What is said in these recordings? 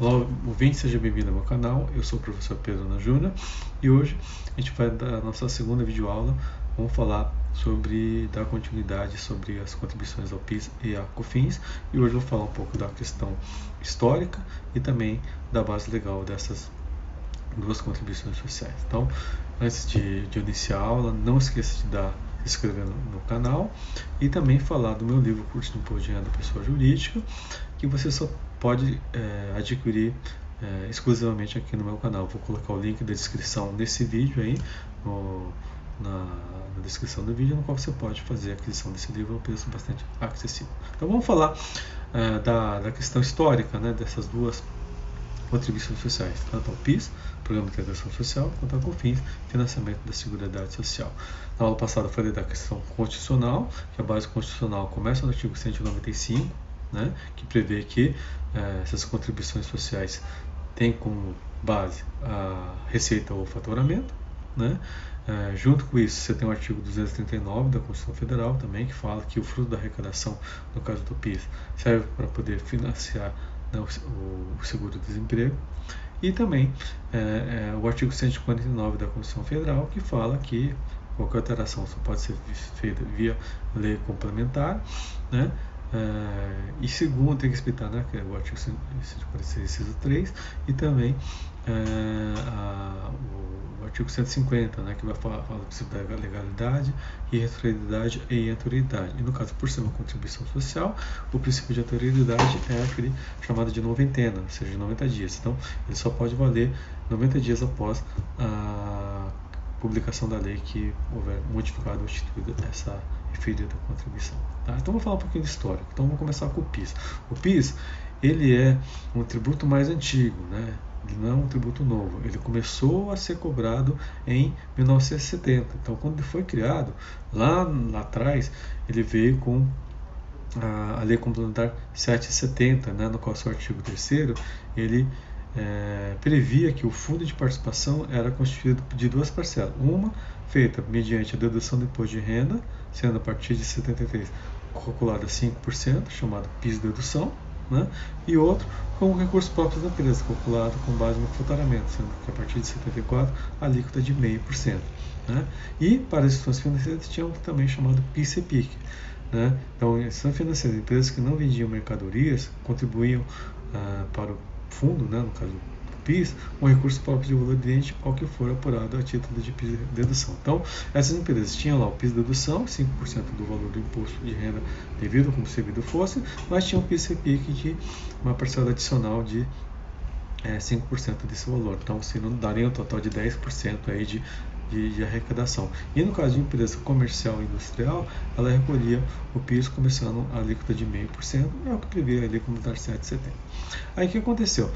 Olá, ouvinte, seja bem-vindo ao meu canal. Eu sou o professor Pedro Ana Júnior e hoje a gente vai dar a nossa segunda videoaula. Vamos falar sobre dar continuidade sobre as contribuições ao PIS e a COFINS e hoje vou falar um pouco da questão histórica e também da base legal dessas duas contribuições sociais. Então, antes de, de iniciar a aula, não esqueça de dar inscrever no, no, canal e também falar do meu livro Curso de Imposto de Renda Pessoa Jurídica, que você só pode é, adquirir é, exclusivamente aqui no meu canal. Vou colocar o link da descrição nesse vídeo aí, no, na, na, descrição do vídeo, no qual você pode fazer a aquisição desse livro a um preço bastante acessível. Então vamos falar é, da, da questão histórica né, dessas duas contribuições sociais, tanto ao PIS, Programa de Integração Social, quanto ao COFINS, Financiamento da Seguridade Social. Na aula passada falei da questão constitucional, que a base constitucional começa no artigo 195, né, que prevê que eh, essas contribuições sociais têm como base a receita ou faturamento. Né? Eh, junto com isso, você tem o artigo 239 da Constituição Federal também, que fala que o fruto da arrecadação, no caso do PIS, serve para poder financiar né, o, seguro-desemprego. E também é, é, o artigo 149 da Constituição Federal, que fala que qualquer alteração só pode ser feita via lei complementar, né? Uh, e segundo, tem que explicar né, que é o artigo 146, inciso 3, e também uh, a, o, artigo 150, né, que vai falar, falar do princípio da legalidade, irretroatividade e autoridade. E no caso, por ser uma contribuição social, o princípio de autoridade é aquele chamado de noventena, ou seja, de 90 dias. Então, ele só pode valer 90 dias após a publicação da lei que houver modificado ou instituído essa referida contribuição. Tá? Então vou falar um pouquinho de história. Então vamos começar com o PIS. O PIS ele é um tributo mais antigo, né? Não é um tributo novo. Ele começou a ser cobrado em 1970. Então quando ele foi criado lá, lá atrás ele veio com a, a Lei Complementar 770, né? No qual seu artigo 3 ele é, previa que o fundo de participação era constituído de duas parcelas. Uma feita mediante a dedução do imposto de renda, sendo a partir de 73 calculada 5%, chamado PIS dedução, né? e outro com recursos próprios da empresa, calculado com base no faturamento, sendo que a partir de 74 a alíquota de 0,5%. Né? E para as instituições financeiras tinham também chamado PIS-EPIC. Né? Então, instituições financeiras, empresas que não vendiam mercadorias, contribuíam ah, para o fundo, né, no caso PIS, um recurso próprio de valor idêntico ao que for apurado a título de PIS dedução. Então, essas empresas tinham lá o PIS dedução, 5% do valor do imposto de renda devido como servido fosse, mas tinham o PIS repique de uma parcela adicional de é, 5% desse valor. Então, se não daria um total de 10% aí de de, de, arrecadação. E no caso de empresa comercial e industrial, ela recolhia o PIS começando a alíquota de 0,5%, é o que a Lei Comunitária 770. Aí o que aconteceu?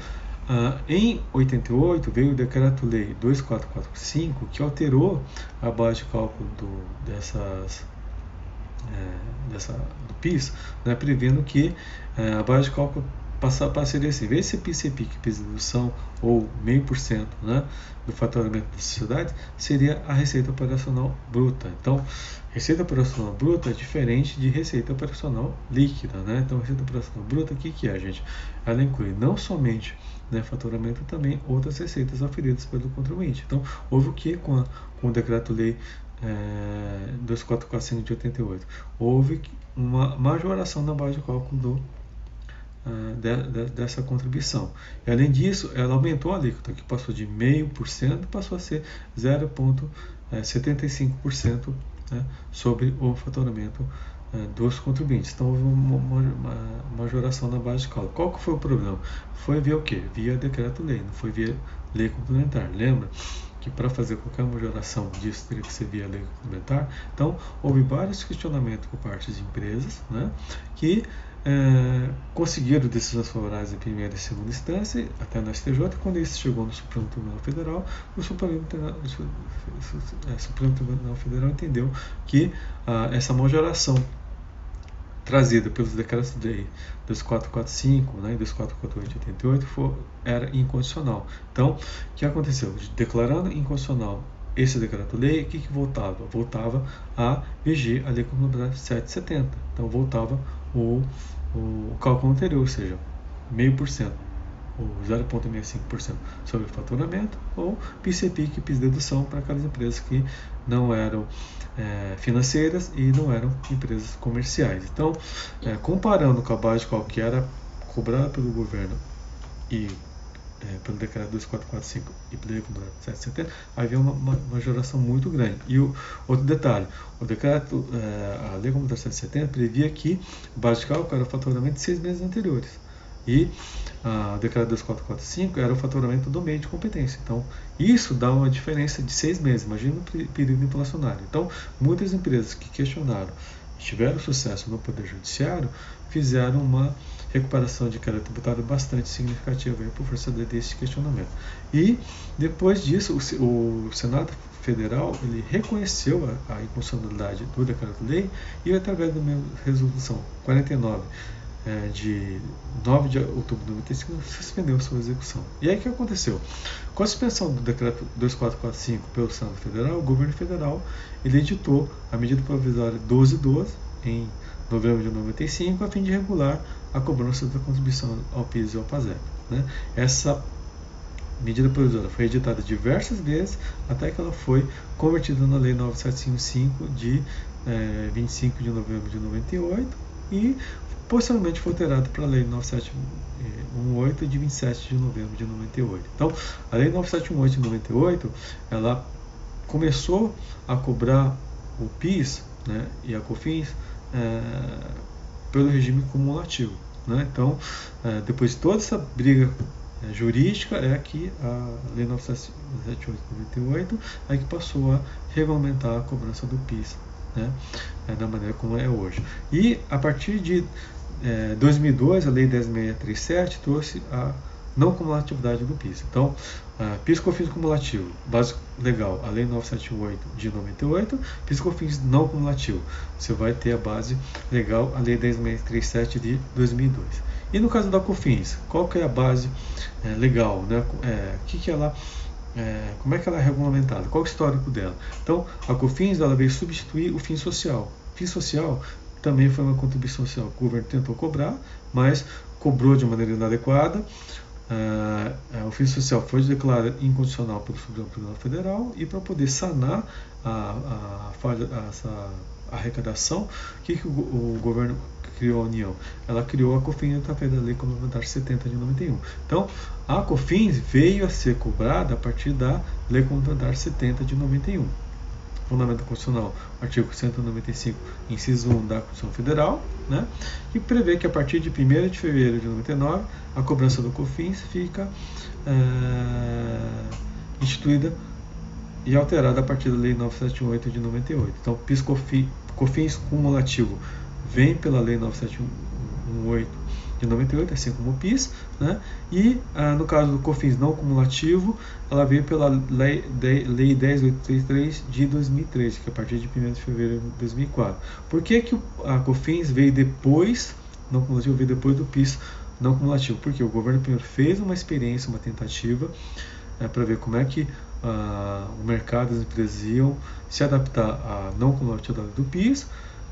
Ah, em 88 veio o Decreto-Lei 2445 que alterou a base de cálculo do, dessas, é, dessa, do PIS, né, prevendo que é, a base de cálculo passar para ser assim, vez se PCP, que de dedução, ou meio por cento né, do faturamento da sociedade, seria a receita operacional bruta. Então, receita operacional bruta é diferente de receita operacional líquida. Né? Então, receita operacional bruta, o que, que é, gente? Ela inclui não somente né, faturamento, também outras receitas oferidas pelo contribuinte. Então, houve o que com, a, com o decreto-lei é, 2445 de 88? Houve uma majoração na base de cálculo do uh, de, de, dessa contribuição. E, além disso, ela aumentou a alíquota, que passou de 0,5% passou a ser 0,75% né, sobre o faturamento dos contribuintes. Então, houve uma, uma, majoração na base de cálculo. Qual que foi o problema? Foi via o quê? Via decreto-lei, não foi via lei complementar. Lembra? que para fazer qualquer majoração disso teria que ser via lei complementar. Então, houve vários questionamentos por parte de empresas né, que é, conseguiram decisões favoráveis em primeira e segunda instância, até no STJ, quando isso chegou no Supremo Tribunal Federal, o Supremo Tribunal, é, Supremo Tribunal Federal entendeu que ah, essa majoração trazida pelos decretos de lei 2445 né, e 2448 de 88 for, era incondicional. Então, o que aconteceu? Declarando incondicional esse decreto-lei, o que, que voltava? Voltava a vigir a Lei Complementar 770. Então, voltava o, o cálculo anterior, ou seja, meio por cento. ou 0,65% sobre o faturamento, ou PIS e PIS dedução para aquelas empresas que não eram é, financeiras e não eram empresas comerciais. Então, é, comparando com a base que era cobrada pelo governo e é, pelo decreto 2445 e pelo decreto 770, havia uma, uma, muito grande. E o outro detalhe, o decreto, é, a lei complementar 770 previa que base de cálculo era o faturamento de seis meses anteriores. E a decreto 2445 era o faturamento do meio de competência. Então, isso dá uma diferença de seis meses. Imagina o período inflacionário. Então, muitas empresas que questionaram tiveram sucesso no Poder Judiciário fizeram uma recuperação de queda tributária bastante significativa por força desse questionamento. E depois disso, o, o Senado Federal ele reconheceu a, a inconstitucionalidade do decreto-lei e através da resolução 49 é, de 9 de outubro de 95 suspendeu sua execução. E aí o que aconteceu? Com a suspensão do decreto 2445 pelo Senado Federal, o governo federal ele editou a medida provisória 1212 em novembro de 95 a fim de regular a cobrança da contribuição ao PIS e ao PASEP. Né? Essa medida provisória foi editada diversas vezes até que ela foi convertida na Lei 9755 de é, 25 de novembro de 98 e posteriormente foi alterada para a Lei 9718 de 27 de novembro de 98. Então, a Lei 9718 de 98 ela começou a cobrar o PIS né, e a COFINS é, pelo regime cumulativo. Né? Então, é, depois de toda essa briga é, jurídica, é que a Lei 978 é que passou a regulamentar a cobrança do PIS né? É, da maneira como é hoje. E a partir de é, 2002, a Lei 10637 trouxe a não cumulatividade do PIS. Então, uh, PIS COFINS cumulativo, básico legal, a Lei 978 de 98, PIS COFINS não cumulativo, você vai ter a base legal, a Lei 10637 de 2002. E no caso da COFINS, qual que é a base é, legal, né? É, que que ela é, como é que ela é regulamentada? Qual é o histórico dela? Então, a COFINS ela veio substituir o fim social. O fim social também foi uma contribuição social o governo tentou cobrar, mas cobrou de maneira inadequada. Uh, o fim social foi declarado incondicional pelo Supremo Tribunal Federal e para poder sanar a, a, falha, essa arrecadação, o que, que o, o, governo criou a União? Ela criou a COFINS através da Lei Complementar 70 de 91. Então, a COFINS veio a ser cobrada a partir da Lei Complementar 70 de 91. Fundamento Constitucional, artigo 195, inciso 1 da Constituição Federal, né, que prevê que a partir de 1 de fevereiro de 99, a cobrança do COFINS fica é, instituída e alterada a partir da Lei 978 de 98. Então, PIS COFINS cumulativo vem pela Lei 978 de 98, assim como o PIS, né? e ah, no caso do COFINS não cumulativo, ela veio pela Lei, de, lei 10833 de 2003, que é a partir de 1 de fevereiro de 2004. Por que, que a COFINS veio depois, não cumulativo, veio depois do PIS não cumulativo? Porque o governo primeiro fez uma experiência, uma tentativa, é, para ver como é que ah, o mercado, as empresas iam se adaptar à não cumulatividade do PIS,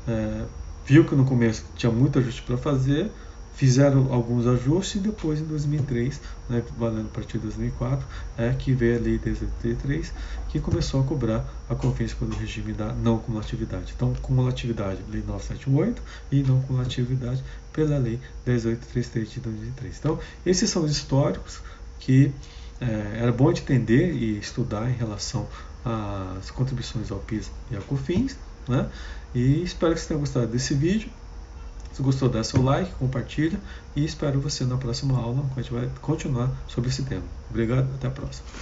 é, viu que no começo tinha muito ajuste para fazer, fizeram alguns ajustes e depois em 2003, né, valendo a partir de 2004, é que veio a lei 1083 que começou a cobrar a confiança pelo regime da não cumulatividade. Então, cumulatividade, lei 978 e não cumulatividade pela lei 10833 de 2003. Então, esses são os históricos que é, era bom de entender e estudar em relação às contribuições ao PIS e ao COFINS, né? E espero que você tenha gostado desse vídeo. Se gostou, dá seu like, compartilha e espero você na próxima aula, onde a gente vai continuar sobre esse tema. Obrigado, até a próxima.